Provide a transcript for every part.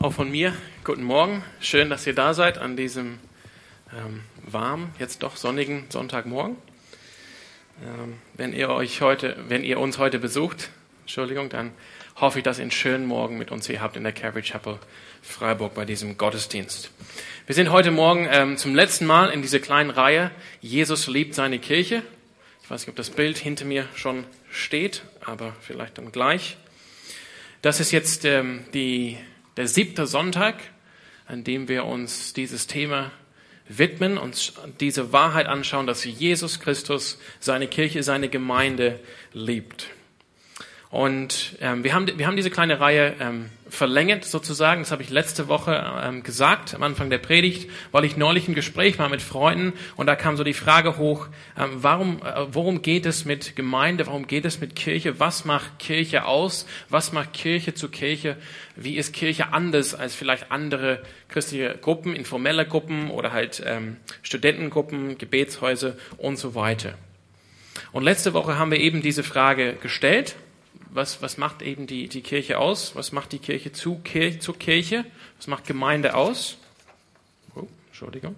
Auch von mir, guten Morgen. Schön, dass ihr da seid an diesem ähm, warmen, jetzt doch sonnigen Sonntagmorgen. Ähm, wenn ihr euch heute, wenn ihr uns heute besucht, Entschuldigung, dann hoffe ich, dass ihr einen schönen Morgen mit uns hier habt in der Calvary Chapel Freiburg bei diesem Gottesdienst. Wir sind heute Morgen ähm, zum letzten Mal in dieser kleinen Reihe Jesus liebt seine Kirche. Ich weiß nicht, ob das Bild hinter mir schon steht, aber vielleicht dann gleich. Das ist jetzt ähm, die der siebte Sonntag, an dem wir uns dieses Thema widmen, uns diese Wahrheit anschauen, dass Jesus Christus seine Kirche, seine Gemeinde liebt. Und ähm, wir, haben, wir haben diese kleine Reihe ähm, verlängert sozusagen. Das habe ich letzte Woche ähm, gesagt am Anfang der Predigt, weil ich neulich im Gespräch war mit Freunden und da kam so die Frage hoch, ähm, warum, äh, worum geht es mit Gemeinde, warum geht es mit Kirche, was macht Kirche aus, was macht Kirche zu Kirche, wie ist Kirche anders als vielleicht andere christliche Gruppen, informelle Gruppen oder halt ähm, Studentengruppen, Gebetshäuser und so weiter. Und letzte Woche haben wir eben diese Frage gestellt was, was macht eben die, die Kirche aus? Was macht die Kirche zu, Kirche zu Kirche? Was macht Gemeinde aus? Oh, Entschuldigung.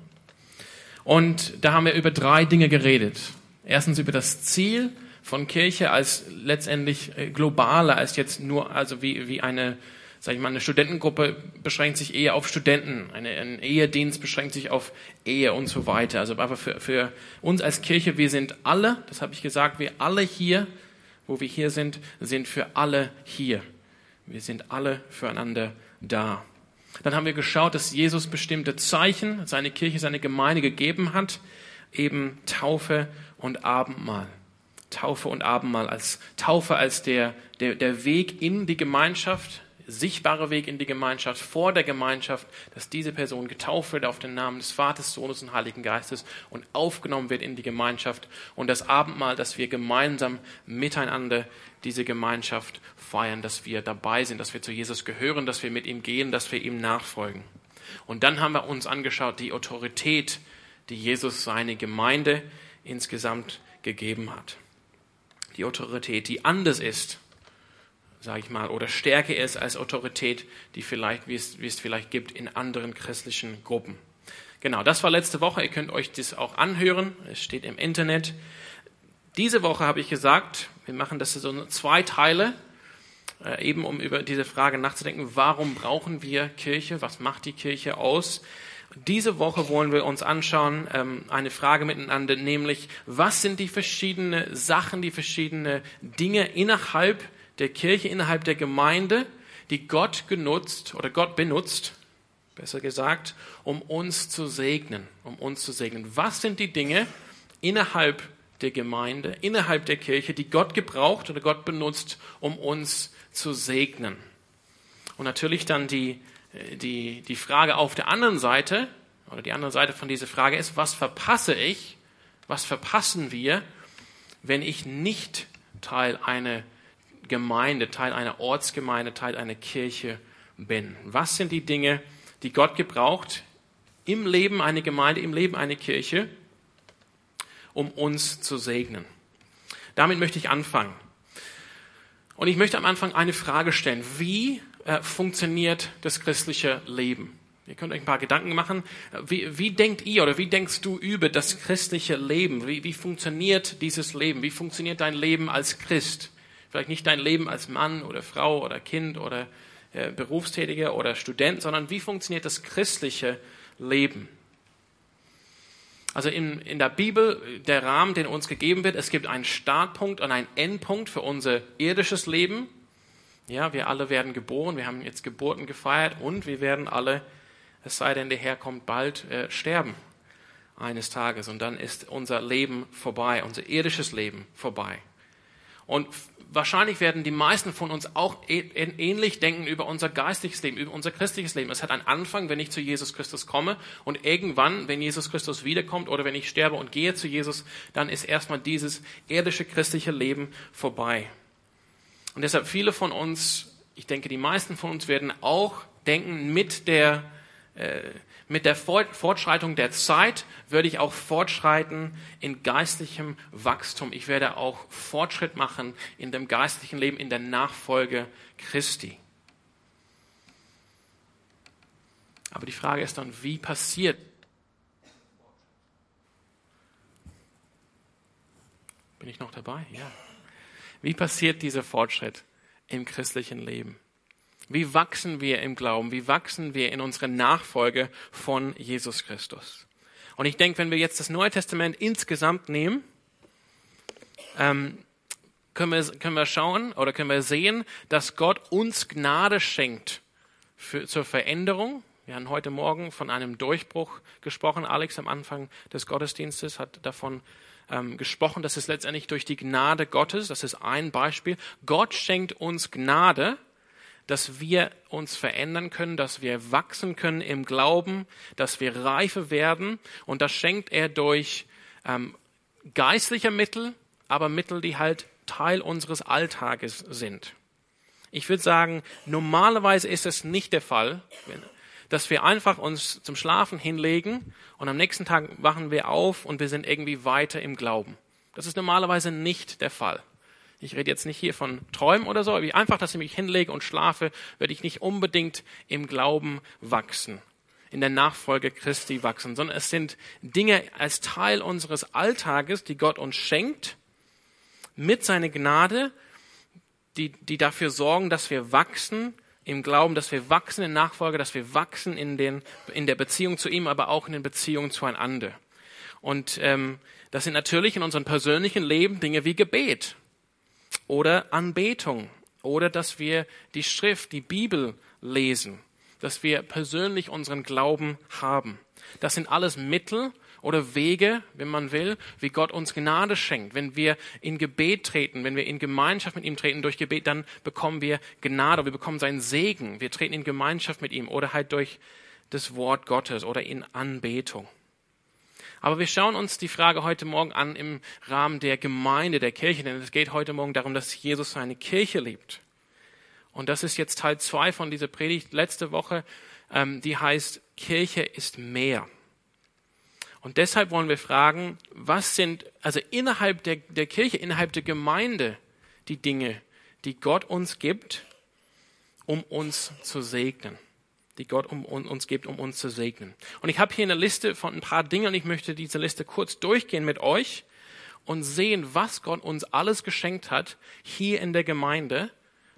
Und da haben wir über drei Dinge geredet. Erstens über das Ziel von Kirche als letztendlich äh, globaler als jetzt nur, also wie, wie eine, sag ich mal, eine Studentengruppe beschränkt sich eher auf Studenten, eine, ein Ehedienst beschränkt sich auf Ehe und so weiter. Also einfach für, für uns als Kirche, wir sind alle, das habe ich gesagt, wir alle hier wo wir hier sind, sind für alle hier. Wir sind alle füreinander da. Dann haben wir geschaut, dass Jesus bestimmte Zeichen seine Kirche, seine Gemeinde gegeben hat, eben Taufe und Abendmahl. Taufe und Abendmahl als Taufe als der, der, der Weg in die Gemeinschaft, sichtbare Weg in die Gemeinschaft, vor der Gemeinschaft, dass diese Person getauft wird auf den Namen des Vaters, Sohnes und Heiligen Geistes und aufgenommen wird in die Gemeinschaft und das Abendmahl, dass wir gemeinsam miteinander diese Gemeinschaft feiern, dass wir dabei sind, dass wir zu Jesus gehören, dass wir mit ihm gehen, dass wir ihm nachfolgen. Und dann haben wir uns angeschaut, die Autorität, die Jesus seine Gemeinde insgesamt gegeben hat. Die Autorität, die anders ist sage ich mal, oder Stärke ist als Autorität, die vielleicht, wie es, wie es vielleicht gibt in anderen christlichen Gruppen. Genau, das war letzte Woche. Ihr könnt euch das auch anhören. Es steht im Internet. Diese Woche habe ich gesagt, wir machen das so zwei Teile, äh, eben um über diese Frage nachzudenken, warum brauchen wir Kirche? Was macht die Kirche aus? Diese Woche wollen wir uns anschauen, ähm, eine Frage miteinander, nämlich, was sind die verschiedenen Sachen, die verschiedenen Dinge innerhalb der Kirche, innerhalb der Gemeinde, die Gott genutzt oder Gott benutzt, besser gesagt, um uns zu segnen, um uns zu segnen. Was sind die Dinge innerhalb der Gemeinde, innerhalb der Kirche, die Gott gebraucht oder Gott benutzt, um uns zu segnen? Und natürlich dann die, die, die Frage auf der anderen Seite, oder die andere Seite von dieser Frage ist, was verpasse ich, was verpassen wir, wenn ich nicht Teil einer Gemeinde, Teil einer Ortsgemeinde, Teil einer Kirche bin. Was sind die Dinge, die Gott gebraucht im Leben einer Gemeinde, im Leben einer Kirche, um uns zu segnen? Damit möchte ich anfangen. Und ich möchte am Anfang eine Frage stellen. Wie äh, funktioniert das christliche Leben? Ihr könnt euch ein paar Gedanken machen. Wie, wie denkt ihr oder wie denkst du über das christliche Leben? Wie, wie funktioniert dieses Leben? Wie funktioniert dein Leben als Christ? Vielleicht nicht dein Leben als Mann oder Frau oder Kind oder äh, Berufstätiger oder Student, sondern wie funktioniert das christliche Leben? Also in, in der Bibel, der Rahmen, den uns gegeben wird, es gibt einen Startpunkt und einen Endpunkt für unser irdisches Leben. Ja, wir alle werden geboren, wir haben jetzt Geburten gefeiert und wir werden alle, es sei denn, der Herr kommt bald, äh, sterben eines Tages und dann ist unser Leben vorbei, unser irdisches Leben vorbei. Und wahrscheinlich werden die meisten von uns auch ähnlich denken über unser geistiges Leben, über unser christliches Leben. Es hat einen Anfang, wenn ich zu Jesus Christus komme und irgendwann, wenn Jesus Christus wiederkommt oder wenn ich sterbe und gehe zu Jesus, dann ist erstmal dieses irdische christliche Leben vorbei. Und deshalb viele von uns, ich denke, die meisten von uns werden auch denken mit der äh, mit der Fortschreitung der Zeit würde ich auch fortschreiten in geistlichem Wachstum. Ich werde auch Fortschritt machen in dem geistlichen Leben, in der Nachfolge Christi. Aber die Frage ist dann, wie passiert Bin ich noch dabei? Ja. Wie passiert dieser Fortschritt im christlichen Leben? Wie wachsen wir im Glauben? Wie wachsen wir in unsere Nachfolge von Jesus Christus? Und ich denke, wenn wir jetzt das Neue Testament insgesamt nehmen, ähm, können, wir, können wir schauen oder können wir sehen, dass Gott uns Gnade schenkt für, zur Veränderung. Wir haben heute Morgen von einem Durchbruch gesprochen. Alex am Anfang des Gottesdienstes hat davon ähm, gesprochen. Das ist letztendlich durch die Gnade Gottes. Das ist ein Beispiel. Gott schenkt uns Gnade, dass wir uns verändern können, dass wir wachsen können im Glauben, dass wir reife werden. Und das schenkt er durch ähm, geistliche Mittel, aber Mittel, die halt Teil unseres Alltages sind. Ich würde sagen, normalerweise ist es nicht der Fall, dass wir einfach uns zum Schlafen hinlegen und am nächsten Tag wachen wir auf und wir sind irgendwie weiter im Glauben. Das ist normalerweise nicht der Fall. Ich rede jetzt nicht hier von Träumen oder so, aber einfach, dass ich mich hinlege und schlafe, werde ich nicht unbedingt im Glauben wachsen, in der Nachfolge Christi wachsen, sondern es sind Dinge als Teil unseres Alltages, die Gott uns schenkt, mit seiner Gnade, die, die dafür sorgen, dass wir wachsen im Glauben, dass wir wachsen in Nachfolge, dass wir wachsen in, den, in der Beziehung zu ihm, aber auch in den Beziehungen zueinander. Und ähm, das sind natürlich in unserem persönlichen Leben Dinge wie Gebet oder Anbetung oder dass wir die Schrift, die Bibel lesen, dass wir persönlich unseren Glauben haben. Das sind alles Mittel, oder Wege, wenn man will, wie Gott uns Gnade schenkt. Wenn wir in Gebet treten, wenn wir in Gemeinschaft mit ihm treten durch Gebet, dann bekommen wir Gnade, wir bekommen seinen Segen. Wir treten in Gemeinschaft mit ihm oder halt durch das Wort Gottes oder in Anbetung. Aber wir schauen uns die Frage heute Morgen an im Rahmen der Gemeinde, der Kirche, denn es geht heute Morgen darum, dass Jesus seine Kirche liebt. Und das ist jetzt Teil zwei von dieser Predigt letzte Woche, ähm, die heißt, Kirche ist mehr. Und deshalb wollen wir fragen, was sind also innerhalb der, der Kirche, innerhalb der Gemeinde die Dinge, die Gott uns gibt, um uns zu segnen. Die Gott um, uns gibt, um uns zu segnen. Und ich habe hier eine Liste von ein paar Dingen und ich möchte diese Liste kurz durchgehen mit euch und sehen, was Gott uns alles geschenkt hat hier in der Gemeinde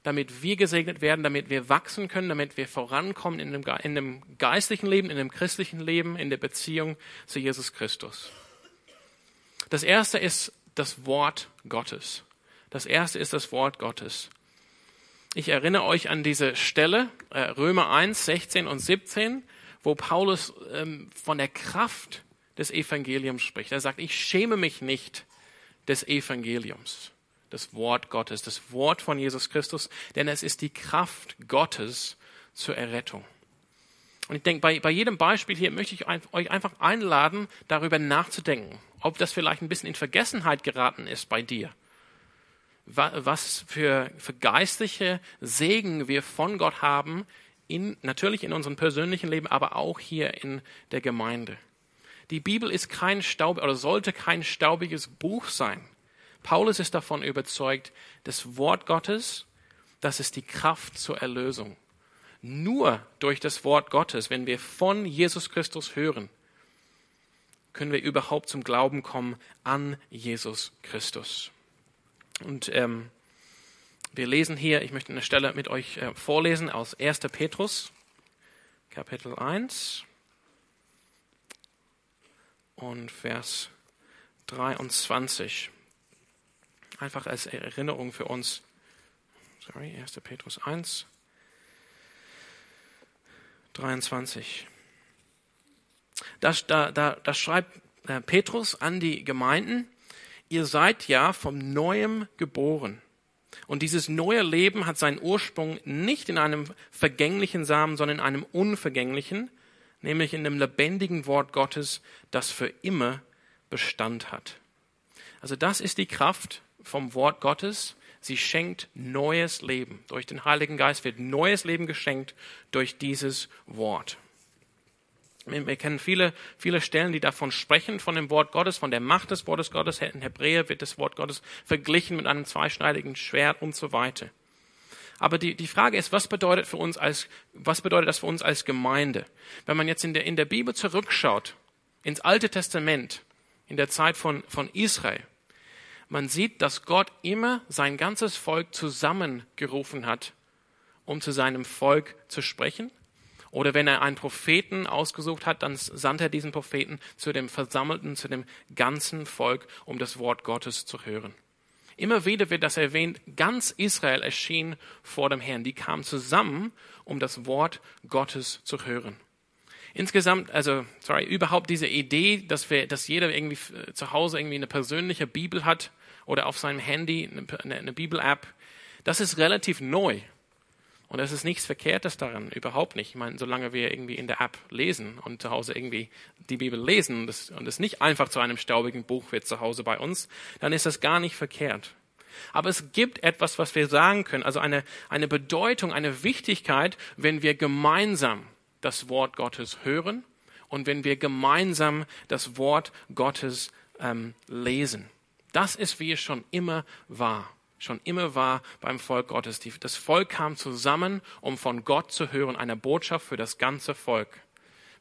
damit wir gesegnet werden, damit wir wachsen können, damit wir vorankommen in dem, in dem geistlichen Leben, in dem christlichen Leben, in der Beziehung zu Jesus Christus. Das erste ist das Wort Gottes. Das erste ist das Wort Gottes. Ich erinnere euch an diese Stelle, äh, Römer 1, 16 und 17, wo Paulus ähm, von der Kraft des Evangeliums spricht. Er sagt, ich schäme mich nicht des Evangeliums das Wort Gottes, das Wort von Jesus Christus, denn es ist die Kraft Gottes zur Errettung. Und ich denke, bei, bei jedem Beispiel hier möchte ich euch einfach einladen, darüber nachzudenken, ob das vielleicht ein bisschen in Vergessenheit geraten ist bei dir. Was für, für geistliche Segen wir von Gott haben, in, natürlich in unserem persönlichen Leben, aber auch hier in der Gemeinde. Die Bibel ist kein Staub oder sollte kein staubiges Buch sein. Paulus ist davon überzeugt, das Wort Gottes, das ist die Kraft zur Erlösung. Nur durch das Wort Gottes, wenn wir von Jesus Christus hören, können wir überhaupt zum Glauben kommen an Jesus Christus. Und ähm, wir lesen hier, ich möchte eine Stelle mit euch äh, vorlesen aus 1. Petrus, Kapitel 1 und Vers 23 einfach als Erinnerung für uns. Sorry, 1. Petrus 1, 23. Das, da, da, da schreibt äh, Petrus an die Gemeinden, ihr seid ja vom Neuem geboren. Und dieses neue Leben hat seinen Ursprung nicht in einem vergänglichen Samen, sondern in einem unvergänglichen, nämlich in dem lebendigen Wort Gottes, das für immer Bestand hat. Also das ist die Kraft, vom Wort Gottes. Sie schenkt neues Leben. Durch den Heiligen Geist wird neues Leben geschenkt durch dieses Wort. Wir kennen viele, viele Stellen, die davon sprechen, von dem Wort Gottes, von der Macht des Wortes Gottes. In Hebräer wird das Wort Gottes verglichen mit einem zweischneidigen Schwert und so weiter. Aber die, die Frage ist, was bedeutet, für uns als, was bedeutet das für uns als Gemeinde? Wenn man jetzt in der, in der Bibel zurückschaut, ins Alte Testament, in der Zeit von, von Israel, man sieht, dass Gott immer sein ganzes Volk zusammengerufen hat, um zu seinem Volk zu sprechen. Oder wenn er einen Propheten ausgesucht hat, dann sandte er diesen Propheten zu dem Versammelten, zu dem ganzen Volk, um das Wort Gottes zu hören. Immer wieder wird das erwähnt, ganz Israel erschien vor dem Herrn. Die kamen zusammen, um das Wort Gottes zu hören. Insgesamt, also, sorry, überhaupt diese Idee, dass wir, dass jeder irgendwie äh, zu Hause irgendwie eine persönliche Bibel hat oder auf seinem Handy eine, eine Bibel-App, das ist relativ neu. Und es ist nichts Verkehrtes daran, überhaupt nicht. Ich meine, solange wir irgendwie in der App lesen und zu Hause irgendwie die Bibel lesen und es nicht einfach zu einem staubigen Buch wird zu Hause bei uns, dann ist das gar nicht verkehrt. Aber es gibt etwas, was wir sagen können, also eine, eine Bedeutung, eine Wichtigkeit, wenn wir gemeinsam das Wort Gottes hören und wenn wir gemeinsam das Wort Gottes ähm, lesen. Das ist, wie es schon immer war schon immer war beim Volk Gottes. Das Volk kam zusammen, um von Gott zu hören, eine Botschaft für das ganze Volk.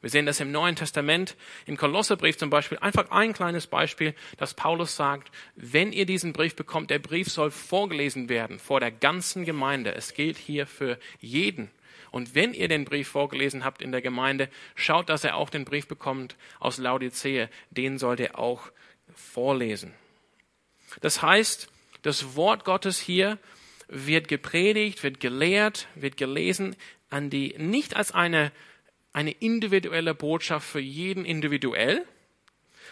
Wir sehen das im Neuen Testament, im Kolosserbrief zum Beispiel, einfach ein kleines Beispiel, dass Paulus sagt, wenn ihr diesen Brief bekommt, der Brief soll vorgelesen werden vor der ganzen Gemeinde. Es gilt hier für jeden. Und wenn ihr den Brief vorgelesen habt in der Gemeinde, schaut, dass er auch den Brief bekommt aus Laodicea. Den sollt ihr auch vorlesen. Das heißt, das Wort Gottes hier wird gepredigt, wird gelehrt, wird gelesen an die, nicht als eine, eine individuelle Botschaft für jeden individuell,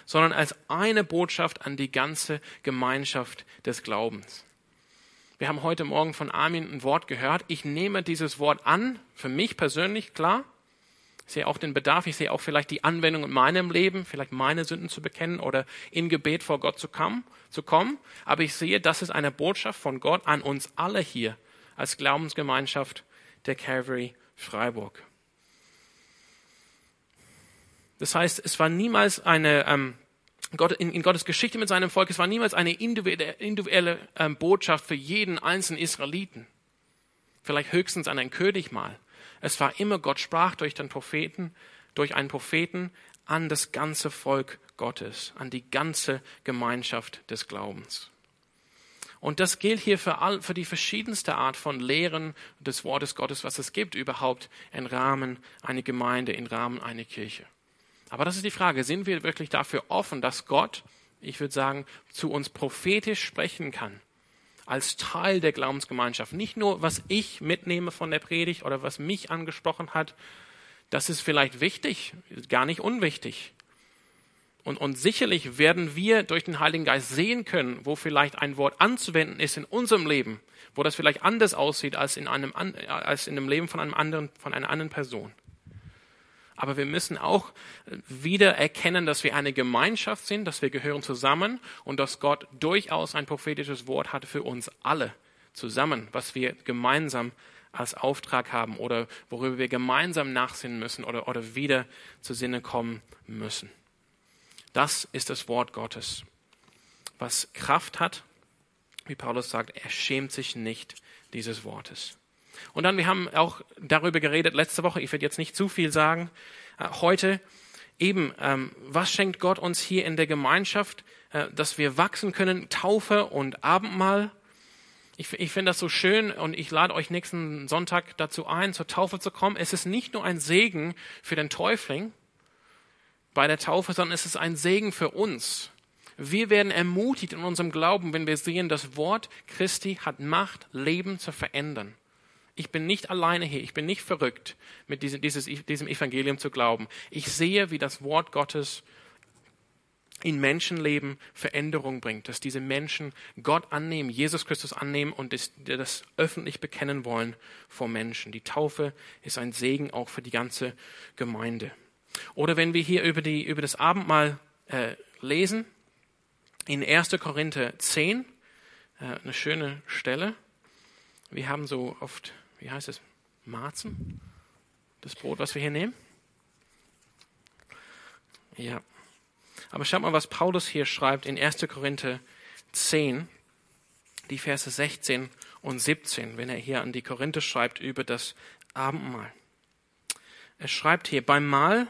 sondern als eine Botschaft an die ganze Gemeinschaft des Glaubens. Wir haben heute Morgen von Armin ein Wort gehört. Ich nehme dieses Wort an, für mich persönlich, klar. Ich sehe auch den Bedarf, ich sehe auch vielleicht die Anwendung in meinem Leben, vielleicht meine Sünden zu bekennen oder in Gebet vor Gott zu kommen, zu kommen. Aber ich sehe, das ist eine Botschaft von Gott an uns alle hier als Glaubensgemeinschaft der Calvary Freiburg. Das heißt, es war niemals eine, ähm, Gott, in, in, Gottes Geschichte mit seinem Volk, es war niemals eine individuelle, ähm, Botschaft für jeden einzelnen Israeliten. Vielleicht höchstens an einen König mal. Es war immer, Gott sprach durch den Propheten, durch einen Propheten an das ganze Volk Gottes, an die ganze Gemeinschaft des Glaubens. Und das gilt hier für, all, für die verschiedenste Art von Lehren des Wortes Gottes, was es gibt überhaupt im Rahmen einer Gemeinde, im Rahmen einer Kirche. Aber das ist die Frage, sind wir wirklich dafür offen, dass Gott, ich würde sagen, zu uns prophetisch sprechen kann? Als Teil der Glaubensgemeinschaft. Nicht nur, was ich mitnehme von der Predigt oder was mich angesprochen hat. Das ist vielleicht wichtig, gar nicht unwichtig. Und, und sicherlich werden wir durch den Heiligen Geist sehen können, wo vielleicht ein Wort anzuwenden ist in unserem Leben, wo das vielleicht anders aussieht als in einem, als in dem Leben von einem anderen, von einer anderen Person. Aber wir müssen auch wieder erkennen, dass wir eine Gemeinschaft sind, dass wir gehören zusammen und dass Gott durchaus ein prophetisches Wort hat für uns alle zusammen, was wir gemeinsam als Auftrag haben oder worüber wir gemeinsam nachsinnen müssen oder, oder wieder zu Sinne kommen müssen. Das ist das Wort Gottes, was Kraft hat, wie Paulus sagt, er schämt sich nicht dieses Wortes. Und dann, wir haben auch darüber geredet letzte Woche, ich werde jetzt nicht zu viel sagen, äh, heute eben, ähm, was schenkt Gott uns hier in der Gemeinschaft, äh, dass wir wachsen können, Taufe und Abendmahl. Ich, ich finde das so schön und ich lade euch nächsten Sonntag dazu ein, zur Taufe zu kommen. Es ist nicht nur ein Segen für den Täufling bei der Taufe, sondern es ist ein Segen für uns. Wir werden ermutigt in unserem Glauben, wenn wir sehen, das Wort Christi hat Macht, Leben zu verändern. Ich bin nicht alleine hier. Ich bin nicht verrückt, mit diesem, dieses, diesem Evangelium zu glauben. Ich sehe, wie das Wort Gottes in Menschenleben Veränderung bringt, dass diese Menschen Gott annehmen, Jesus Christus annehmen und das, das, öffentlich bekennen wollen vor Menschen. Die Taufe ist ein Segen auch für die ganze Gemeinde. Oder wenn wir hier über, die, über das Abendmahl äh, lesen, in 1. Korinther 10, äh, eine schöne Stelle. Wir haben so oft wie heißt es, Marzen? Das Brot, was wir hier nehmen? Ja. Aber schaut mal, was Paulus hier schreibt in 1. Korinther 10, die Verse 16 und 17, wenn er hier an die Korinther schreibt über das Abendmahl. Er schreibt hier, beim Mahl,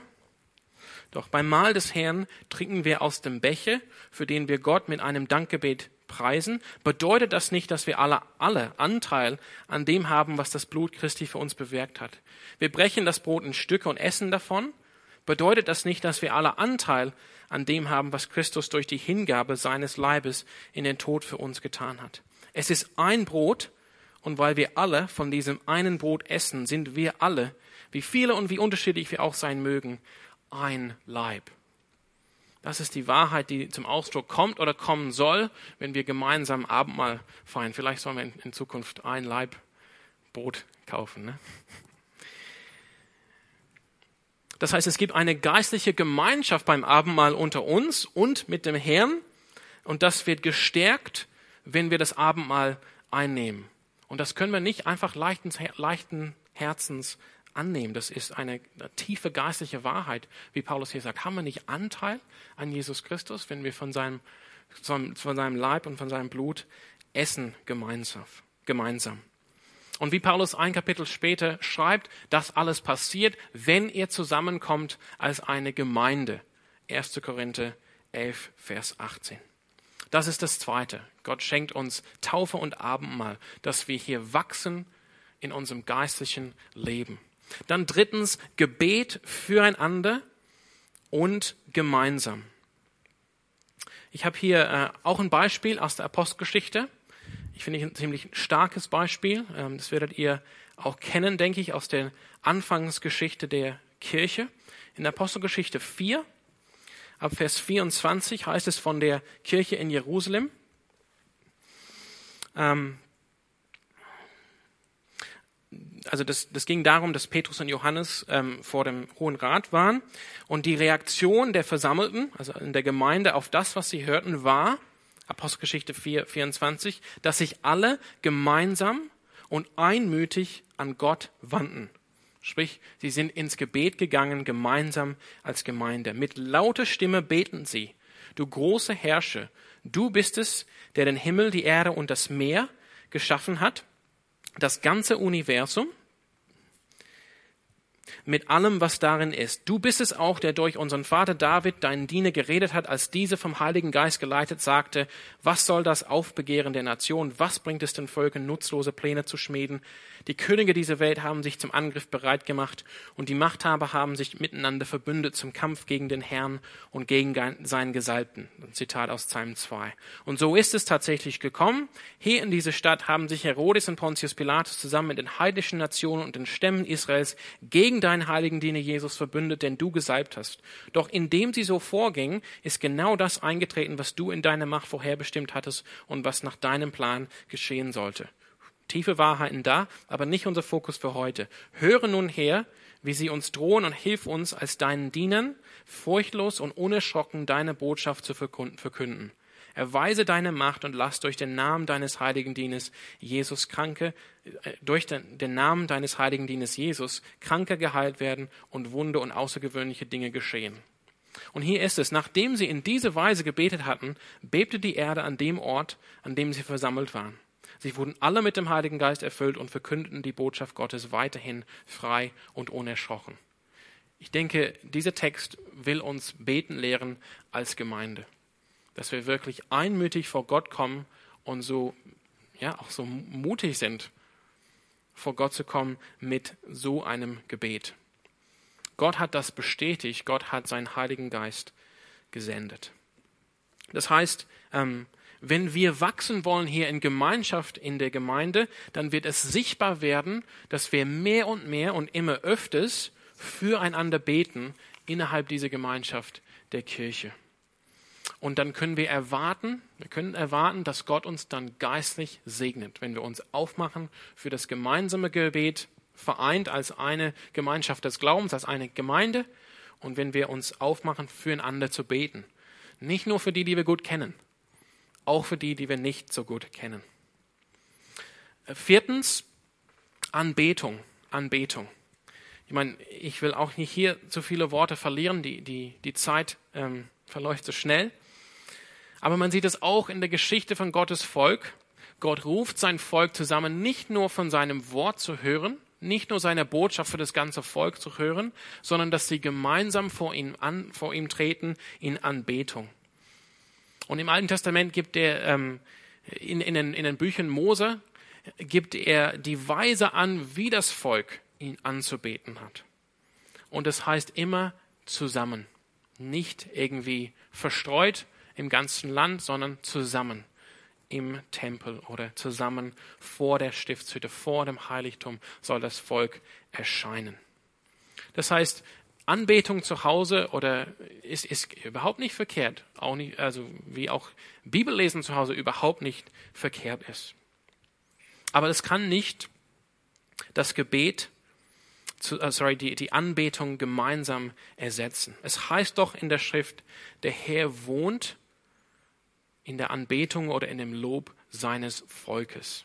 doch beim Mahl des Herrn trinken wir aus dem Becher, für den wir Gott mit einem Dankgebet preisen, bedeutet das nicht, dass wir alle, alle Anteil an dem haben, was das Blut Christi für uns bewirkt hat. Wir brechen das Brot in Stücke und essen davon. Bedeutet das nicht, dass wir alle Anteil an dem haben, was Christus durch die Hingabe seines Leibes in den Tod für uns getan hat. Es ist ein Brot, und weil wir alle von diesem einen Brot essen, sind wir alle, wie viele und wie unterschiedlich wir auch sein mögen, ein Leib. Das ist die Wahrheit, die zum Ausdruck kommt oder kommen soll, wenn wir gemeinsam Abendmahl feiern. Vielleicht sollen wir in Zukunft ein Leib Brot kaufen. Ne? Das heißt, es gibt eine geistliche Gemeinschaft beim Abendmahl unter uns und mit dem Herrn. Und das wird gestärkt, wenn wir das Abendmahl einnehmen. Und das können wir nicht einfach leichten, leichten Herzens annehmen. Das ist eine, tiefe geistliche Wahrheit, wie Paulus hier sagt. Haben wir nicht Anteil an Jesus Christus, wenn wir von seinem, von seinem Leib und von seinem Blut essen gemeinsam? gemeinsam? Und wie Paulus ein Kapitel später schreibt, das alles passiert, wenn ihr zusammenkommt als eine Gemeinde. 1. Korinther 11, Vers 18. Das ist das Zweite. Gott schenkt uns Taufe und Abendmahl, dass wir hier wachsen in unserem geistlichen Leben. Dann drittens Gebet füreinander und gemeinsam. Ich habe hier äh, auch ein Beispiel aus der Apostelgeschichte. Ich finde ein ziemlich starkes Beispiel. Ähm, das werdet ihr auch kennen, denke ich, aus der Anfangsgeschichte der Kirche. In der Apostelgeschichte 4, ab Vers 24 heißt es von der Kirche in Jerusalem. Ähm, also das, das ging darum, dass Petrus und Johannes ähm, vor dem Hohen Rat waren und die Reaktion der Versammelten, also in der Gemeinde, auf das, was sie hörten, war, Apostelgeschichte 4, 24, dass sich alle gemeinsam und einmütig an Gott wandten. Sprich, sie sind ins Gebet gegangen, gemeinsam als Gemeinde. Mit lauter Stimme beten sie. Du große Herrscher, du bist es, der den Himmel, die Erde und das Meer geschaffen hat, das ganze Universum mit allem, was darin ist. Du bist es auch, der durch unseren Vater David, deinen Diener, geredet hat, als diese vom Heiligen Geist geleitet sagte, was soll das Aufbegehren der Nation? Was bringt es den Völkern, nutzlose Pläne zu schmieden? Die Könige dieser Welt haben sich zum Angriff bereit gemacht und die Machthaber haben sich miteinander verbündet zum Kampf gegen den Herrn und gegen seinen Gesalbten. Zitat aus Psalm 2. Und so ist es tatsächlich gekommen. Hier in diese Stadt haben sich Herodes und Pontius Pilatus zusammen mit den heidnischen Nationen und den Stämmen Israels gegen deinen heiligen Diener Jesus verbündet, den du gesalbt hast. Doch indem sie so vorgingen, ist genau das eingetreten, was du in deiner Macht vorherbestimmt hattest und was nach deinem Plan geschehen sollte tiefe Wahrheiten da, aber nicht unser Fokus für heute. Höre nun her, wie sie uns drohen und hilf uns als deinen Dienern, furchtlos und unerschrocken deine Botschaft zu verkünden. Erweise deine Macht und lass durch den Namen deines heiligen Dieners Jesus Kranke, äh, durch den, Namen deines heiligen Dieners Jesus Kranke geheilt werden und Wunde und außergewöhnliche Dinge geschehen. Und hier ist es, nachdem sie in diese Weise gebetet hatten, bebte die Erde an dem Ort, an dem sie versammelt waren. Sie wurden alle mit dem Heiligen Geist erfüllt und verkündeten die Botschaft Gottes weiterhin frei und unerschrocken. Ich denke, dieser Text will uns beten lehren als Gemeinde, dass wir wirklich einmütig vor Gott kommen und so, ja, auch so mutig sind, vor Gott zu kommen mit so einem Gebet. Gott hat das bestätigt, Gott hat seinen Heiligen Geist gesendet. Das heißt, ähm, wenn wir wachsen wollen hier in Gemeinschaft in der Gemeinde, dann wird es sichtbar werden, dass wir mehr und mehr und immer öfters füreinander beten innerhalb dieser Gemeinschaft der Kirche. Und dann können wir erwarten, wir können erwarten, dass Gott uns dann geistlich segnet, wenn wir uns aufmachen für das gemeinsame Gebet, vereint als eine Gemeinschaft des Glaubens, als eine Gemeinde, und wenn wir uns aufmachen, füreinander zu beten. Nicht nur für die, die wir gut kennen, auch für die, die wir nicht so gut kennen. Viertens, Anbetung. Anbetung. Ich meine, ich will auch nicht hier zu viele Worte verlieren, die, die, die Zeit ähm, verläuft so schnell. Aber man sieht es auch in der Geschichte von Gottes Volk, Gott ruft sein Volk zusammen, nicht nur von seinem Wort zu hören, nicht nur seine Botschaft für das ganze Volk zu hören, sondern dass sie gemeinsam vor ihm, an, vor ihm treten in Anbetung. Und im Alten Testament gibt er ähm, in, in, den, in den Büchern Mose gibt er die Weise an, wie das Volk ihn anzubeten hat. Und das heißt immer zusammen, nicht irgendwie verstreut im ganzen Land, sondern zusammen im Tempel oder zusammen vor der Stiftshütte, vor dem Heiligtum soll das Volk erscheinen. Das heißt, Anbetung zu Hause oder ist, ist überhaupt nicht verkehrt, auch nicht, also wie auch Bibellesen zu Hause überhaupt nicht verkehrt ist. Aber es kann nicht das Gebet, zu, uh, sorry, die, die Anbetung gemeinsam ersetzen. Es heißt doch in der Schrift, der Herr wohnt in der Anbetung oder in dem Lob seines Volkes.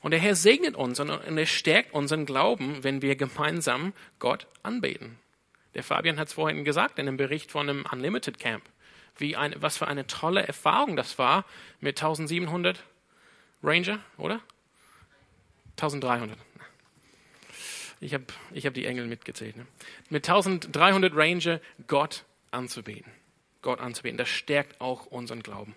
Und der Herr segnet uns und er stärkt unseren Glauben, wenn wir gemeinsam Gott anbeten. Der Fabian hat es vorhin gesagt in dem Bericht von einem Unlimited Camp, wie eine, was für eine tolle Erfahrung das war mit 1700 Ranger, oder? 1300. Ich habe ich hab die Engel mitgezählt. Ne? Mit 1300 Ranger Gott anzubeten. Gott anzubeten. Das stärkt auch unseren Glauben.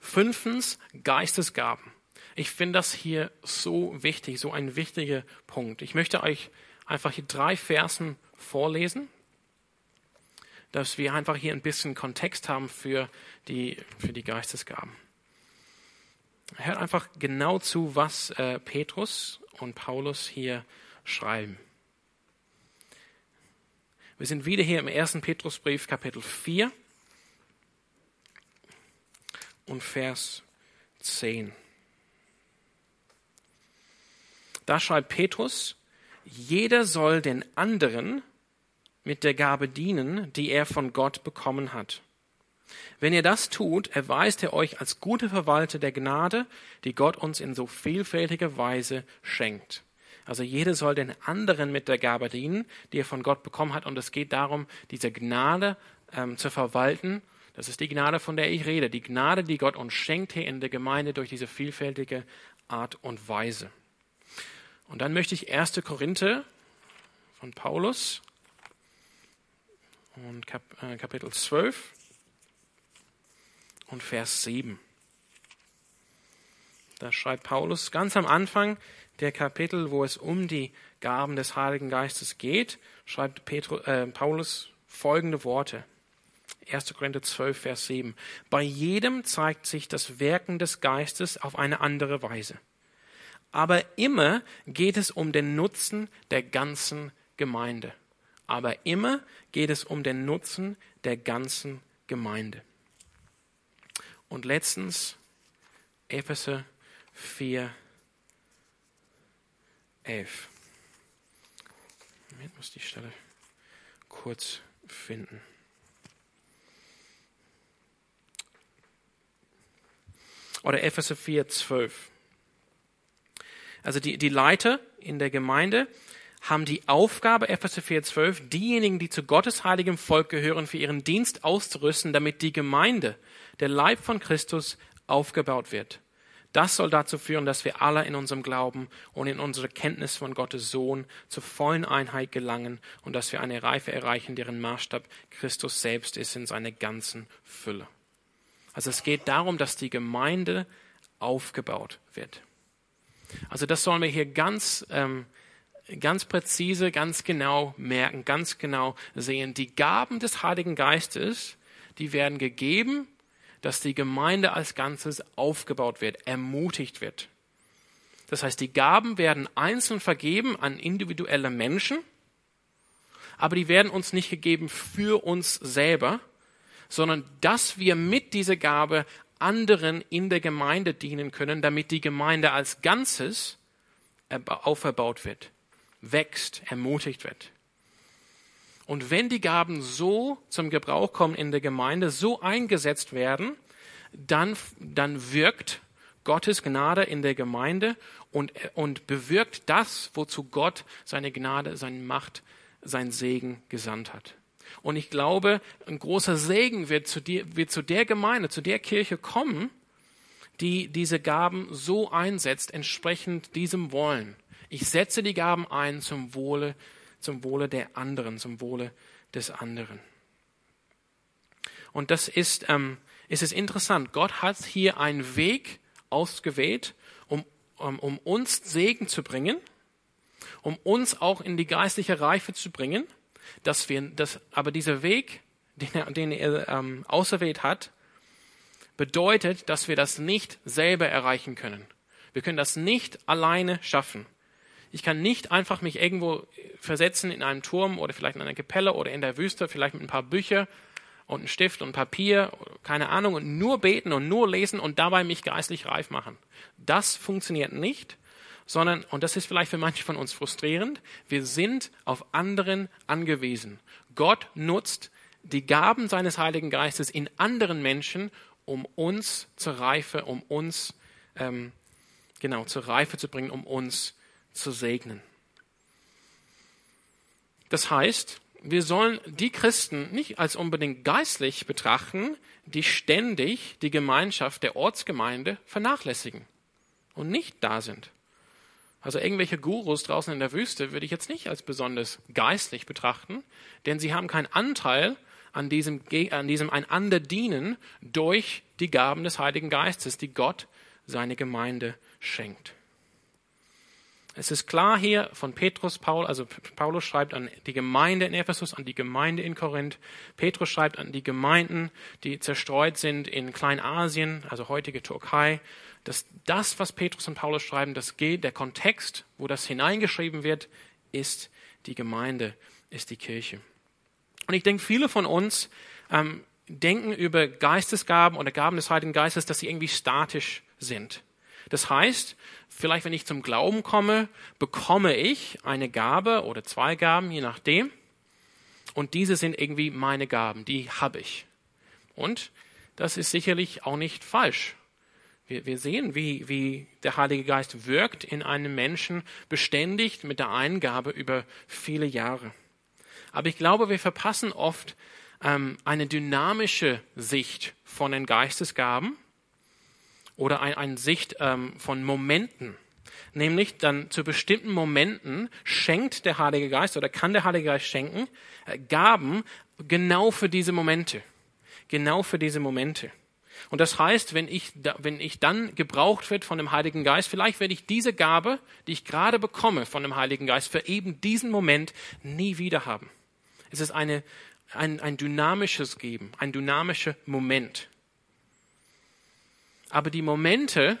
Fünftens, Geistesgaben. Ich finde das hier so wichtig, so ein wichtiger Punkt. Ich möchte euch einfach hier drei Versen vorlesen, dass wir einfach hier ein bisschen Kontext haben für die, für die Geistesgaben. Hört einfach genau zu, was äh, Petrus und Paulus hier schreiben. Wir sind wieder hier im ersten Petrusbrief, Kapitel 4 und Vers 10. Da schreibt Petrus, jeder soll den anderen mit der Gabe dienen, die er von Gott bekommen hat. Wenn ihr das tut, erweist er euch als gute Verwalter der Gnade, die Gott uns in so vielfältiger Weise schenkt. Also jeder soll den anderen mit der Gabe dienen, die er von Gott bekommen hat. Und es geht darum, diese Gnade ähm, zu verwalten. Das ist die Gnade, von der ich rede. Die Gnade, die Gott uns schenkt hier in der Gemeinde durch diese vielfältige Art und Weise. Und dann möchte ich 1. Korinther von Paulus und Kap, äh, Kapitel 12 und Vers 7. Da schreibt Paulus ganz am Anfang, der Kapitel, wo es um die Gaben des Heiligen Geistes geht, schreibt Petru, äh, Paulus folgende Worte. 1. Korinther 12, Vers 7. Bei jedem zeigt sich das Wirken des Geistes auf eine andere Weise. Aber immer geht es um den Nutzen der ganzen Gemeinde. Aber immer geht es um den Nutzen der ganzen Gemeinde. Und letztens Epheser 4, 11. Moment, muss die Stelle kurz finden. Oder Epheser 4, 12. Also die, die Leiter in der Gemeinde haben die Aufgabe, Epheser 4, 12, diejenigen, die zu Gottes heiligem Volk gehören, für ihren Dienst auszurüsten, damit die Gemeinde, der Leib von Christus, aufgebaut wird. Das soll dazu führen, dass wir alle in unserem Glauben und in unserer Kenntnis von Gottes Sohn zur vollen Einheit gelangen und dass wir eine Reife erreichen, deren Maßstab Christus selbst ist in seiner ganzen Fülle. Also es geht darum, dass die Gemeinde aufgebaut wird. Also das sollen wir hier ganz, ähm, ganz präzise, ganz genau merken, ganz genau sehen. Die Gaben des Heiligen Geistes, die werden gegeben dass die Gemeinde als Ganzes aufgebaut wird, ermutigt wird. Das heißt, die Gaben werden einzeln vergeben an individuelle Menschen, aber die werden uns nicht gegeben für uns selber, sondern dass wir mit dieser Gabe anderen in der Gemeinde dienen können, damit die Gemeinde als Ganzes auferbaut wird, wächst, ermutigt wird. Und wenn die Gaben so zum Gebrauch kommen in der Gemeinde, so eingesetzt werden, dann, dann wirkt Gottes Gnade in der Gemeinde und, und bewirkt das, wozu Gott seine Gnade, seine Macht, sein Segen gesandt hat. Und ich glaube, ein großer Segen wird zu, dir, wird zu der Gemeinde, zu der Kirche kommen, die diese Gaben so einsetzt, entsprechend diesem Wollen. Ich setze die Gaben ein zum Wohle, zum Wohle der anderen, zum Wohle des anderen. Und das ist, ähm, ist es interessant. Gott hat hier einen Weg ausgewählt, um, um, um uns Segen zu bringen, um uns auch in die geistliche Reife zu bringen, dass wir, dass, aber dieser Weg, den er, den er ähm, auserwählt hat, bedeutet, dass wir das nicht selber erreichen können. Wir können das nicht alleine schaffen. Ich kann nicht einfach mich irgendwo versetzen in einem Turm oder vielleicht in einer Kapelle oder in der Wüste, vielleicht mit ein paar Büchern und einem Stift und Papier, keine Ahnung, und nur beten und nur lesen und dabei mich geistlich reif machen. Das funktioniert nicht, sondern, und das ist vielleicht für manche von uns frustrierend, wir sind auf anderen angewiesen. Gott nutzt die Gaben seines Heiligen Geistes in anderen Menschen, um uns zur Reife, um uns, ähm, genau, zur Reife zu bringen, um uns zu segnen. Das heißt, wir sollen die Christen nicht als unbedingt geistlich betrachten, die ständig die Gemeinschaft der Ortsgemeinde vernachlässigen und nicht da sind. Also irgendwelche Gurus draußen in der Wüste würde ich jetzt nicht als besonders geistlich betrachten, denn sie haben keinen Anteil an diesem, an diesem einander dienen durch die Gaben des Heiligen Geistes, die Gott seine Gemeinde schenkt. Es ist klar hier von Petrus, Paul, also Paulus schreibt an die Gemeinde in Ephesus, an die Gemeinde in Korinth. Petrus schreibt an die Gemeinden, die zerstreut sind in Kleinasien, also heutige Türkei. Dass das, was Petrus und Paulus schreiben, das geht, der Kontext, wo das hineingeschrieben wird, ist die Gemeinde, ist die Kirche. Und ich denke, viele von uns ähm, denken über Geistesgaben oder Gaben des Heiligen Geistes, dass sie irgendwie statisch sind. Das heißt, vielleicht wenn ich zum Glauben komme, bekomme ich eine Gabe oder zwei Gaben, je nachdem. Und diese sind irgendwie meine Gaben, die habe ich. Und das ist sicherlich auch nicht falsch. Wir, wir sehen, wie, wie der Heilige Geist wirkt in einem Menschen beständig mit der Eingabe über viele Jahre. Aber ich glaube, wir verpassen oft ähm, eine dynamische Sicht von den Geistesgaben oder ein, eine Sicht ähm, von Momenten. Nämlich dann zu bestimmten Momenten schenkt der Heilige Geist oder kann der Heilige Geist schenken äh, Gaben genau für diese Momente. Genau für diese Momente. Und das heißt, wenn ich, wenn ich dann gebraucht wird von dem Heiligen Geist, vielleicht werde ich diese Gabe, die ich gerade bekomme von dem Heiligen Geist, für eben diesen Moment nie wieder haben. Es ist eine, ein, ein dynamisches Geben, ein dynamischer Moment. Aber die Momente,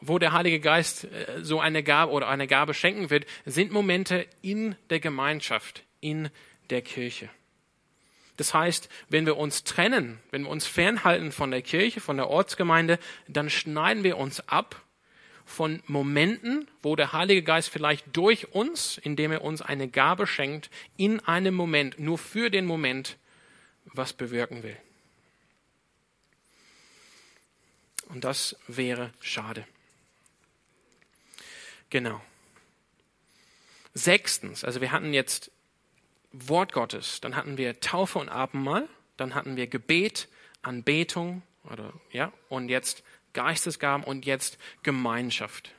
wo der Heilige Geist äh, so eine Gabe oder eine Gabe schenken wird, sind Momente in der Gemeinschaft, in der Kirche. Das heißt, wenn wir uns trennen, wenn wir uns fernhalten von der Kirche, von der Ortsgemeinde, dann schneiden wir uns ab von Momenten, wo der Heilige Geist vielleicht durch uns, indem er uns eine Gabe schenkt, in einem Moment, nur für den Moment, was bewirken will. Und das wäre schade. Genau. Sechstens, also wir hatten jetzt Wort Gottes, dann hatten wir Taufe und Abendmahl, dann hatten wir Gebet, Anbetung oder ja und jetzt Geistesgaben und jetzt Gemeinschaft.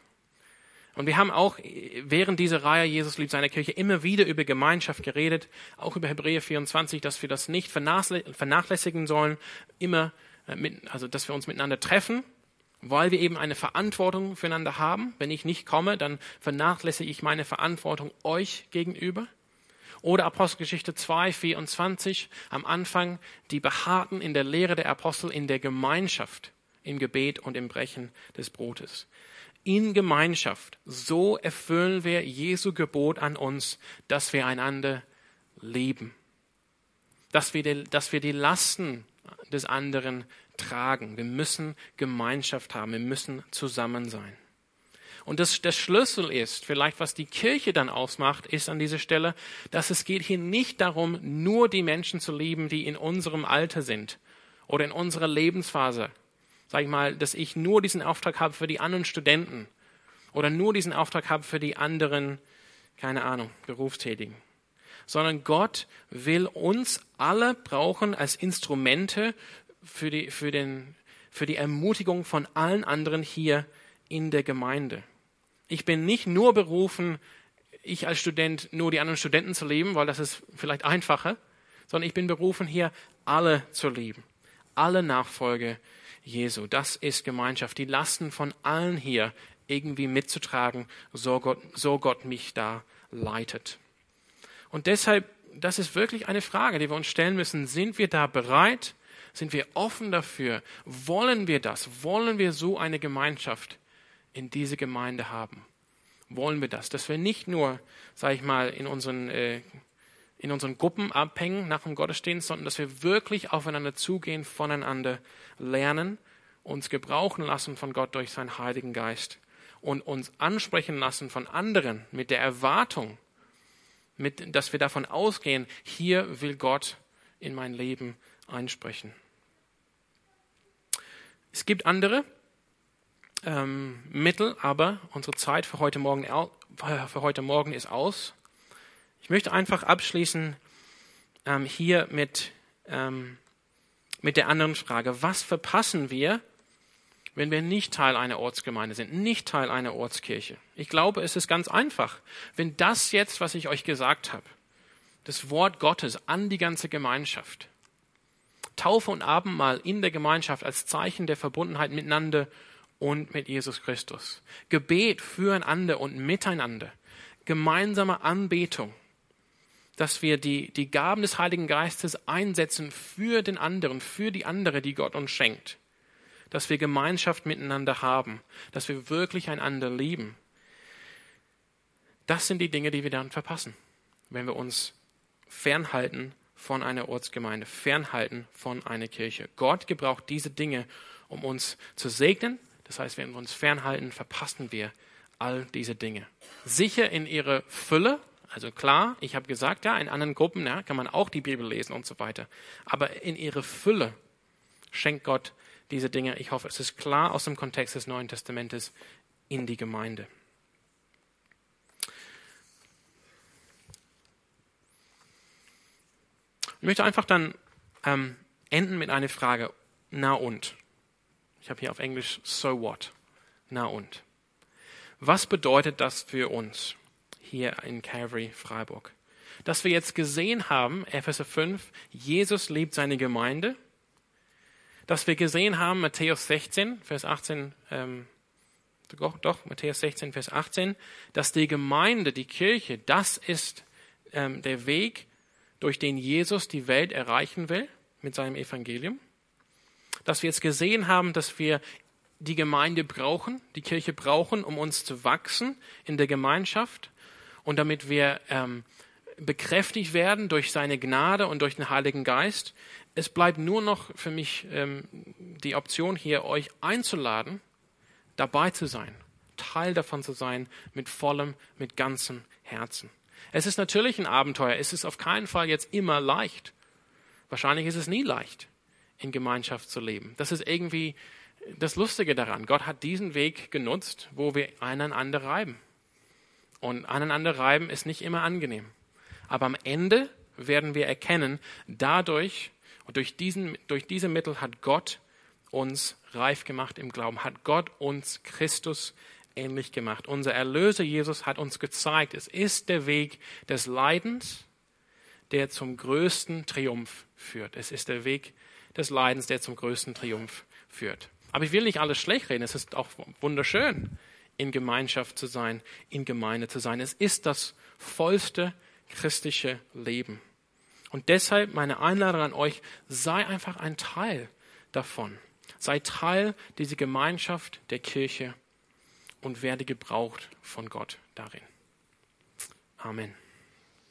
Und wir haben auch während dieser Reihe Jesus liebt seine Kirche immer wieder über Gemeinschaft geredet, auch über Hebräer 24, dass wir das nicht vernachlässigen sollen, immer äh, mit, also dass wir uns miteinander treffen, weil wir eben eine Verantwortung füreinander haben. Wenn ich nicht komme, dann vernachlässige ich meine Verantwortung euch gegenüber. Oder Apostelgeschichte 2, 24, am Anfang, die beharrten in der Lehre der Apostel in der Gemeinschaft, im Gebet und im Brechen des Brotes. In Gemeinschaft, so erfüllen wir Jesu Gebot an uns, dass wir einander lieben. Dass wir die, dass wir die Lasten des anderen tragen. Wir müssen Gemeinschaft haben. Wir müssen zusammen sein. Und das, der Schlüssel ist, vielleicht was die Kirche dann ausmacht, ist an dieser Stelle, dass es geht hier nicht darum, nur die Menschen zu lieben, die in unserem Alter sind oder in unserer Lebensphase. Sag ich mal, dass ich nur diesen Auftrag habe für die anderen Studenten oder nur diesen Auftrag habe für die anderen, keine Ahnung, Berufstätigen sondern Gott will uns alle brauchen als Instrumente für, die, für, den, für die Ermutigung von allen anderen hier in der Gemeinde. Ich bin nicht nur berufen, ich als Student nur die anderen Studenten zu lieben, weil das ist vielleicht einfacher, sondern ich bin berufen, hier alle zu lieben. Alle Nachfolge Jesu. Das ist Gemeinschaft. Die Lasten von allen hier irgendwie mitzutragen, so Gott, so Gott mich da leitet. Und deshalb, das ist wirklich eine Frage, die wir uns stellen müssen. Sind wir da bereit? Sind wir offen dafür? Wollen wir das? Wollen wir so eine Gemeinschaft in diese Gemeinde haben? Wollen wir das? Dass wir nicht nur, sage ich mal, in unseren, äh, in unseren Gruppen abhängen nach dem Gottesdienst, sondern dass wir wirklich aufeinander zugehen, voneinander lernen, uns gebrauchen lassen von Gott durch seinen Heiligen Geist und uns ansprechen lassen von anderen mit der Erwartung, mit, dass wir davon ausgehen, hier will Gott in mein Leben einsprechen. Es gibt andere ähm, Mittel, aber unsere Zeit für heute, Morgen, für heute Morgen ist aus. Ich möchte einfach abschließen ähm, hier mit, ähm, mit der anderen Frage. Was verpassen wir, wenn wir nicht Teil einer Ortsgemeinde sind, nicht Teil einer Ortskirche? Ich glaube, es ist ganz einfach. Wenn das jetzt, was ich euch gesagt habe, das Wort Gottes an die ganze Gemeinschaft, Taufe und Abendmahl in der Gemeinschaft als Zeichen der Verbundenheit miteinander und mit Jesus Christus. Gebet füreinander und miteinander. Gemeinsame Anbetung. Dass wir die, die Gaben des Heiligen Geistes einsetzen für den anderen, für die andere, die Gott uns schenkt. Dass wir Gemeinschaft miteinander haben. Dass wir wirklich einander lieben. Das sind die Dinge, die wir dann verpassen, wenn wir uns fernhalten von einer Ortsgemeinde, fernhalten von einer Kirche. Gott gebraucht diese Dinge, um uns zu segnen. Das heißt, wenn wir uns fernhalten, verpassen wir all diese Dinge. Sicher in ihrer Fülle, also klar, ich habe gesagt, ja, in anderen Gruppen ja, kann man auch die Bibel lesen und so weiter. Aber in ihrer Fülle schenkt Gott diese Dinge. Ich hoffe, es ist klar aus dem Kontext des Neuen Testamentes in die Gemeinde. Ich möchte einfach dann ähm, enden mit einer Frage. Na und? Ich habe hier auf Englisch so what? Na und? Was bedeutet das für uns hier in Calvary Freiburg? Dass wir jetzt gesehen haben, Epheser 5, Jesus liebt seine Gemeinde. Dass wir gesehen haben, Matthäus 16, Vers 18, ähm, doch, doch, Matthäus 16, Vers 18, dass die Gemeinde, die Kirche, das ist ähm, der Weg, durch den Jesus die Welt erreichen will mit seinem Evangelium. Dass wir jetzt gesehen haben, dass wir die Gemeinde brauchen, die Kirche brauchen, um uns zu wachsen in der Gemeinschaft und damit wir ähm, bekräftigt werden durch seine Gnade und durch den Heiligen Geist. Es bleibt nur noch für mich ähm, die Option hier, euch einzuladen, dabei zu sein, Teil davon zu sein, mit vollem, mit ganzem Herzen. Es ist natürlich ein Abenteuer. Es ist auf keinen Fall jetzt immer leicht. Wahrscheinlich ist es nie leicht, in Gemeinschaft zu leben. Das ist irgendwie das Lustige daran. Gott hat diesen Weg genutzt, wo wir einander reiben. Und aneinander reiben ist nicht immer angenehm. Aber am Ende werden wir erkennen, dadurch und durch, diesen, durch diese Mittel hat Gott uns reif gemacht im Glauben, hat Gott uns Christus ähnlich gemacht. Unser Erlöser Jesus hat uns gezeigt, es ist der Weg des Leidens, der zum größten Triumph führt. Es ist der Weg des Leidens, der zum größten Triumph führt. Aber ich will nicht alles schlecht reden. Es ist auch wunderschön, in Gemeinschaft zu sein, in Gemeinde zu sein. Es ist das vollste christliche Leben. Und deshalb meine Einladung an euch, sei einfach ein Teil davon. Sei Teil dieser Gemeinschaft der Kirche und werde gebraucht von Gott darin. Amen.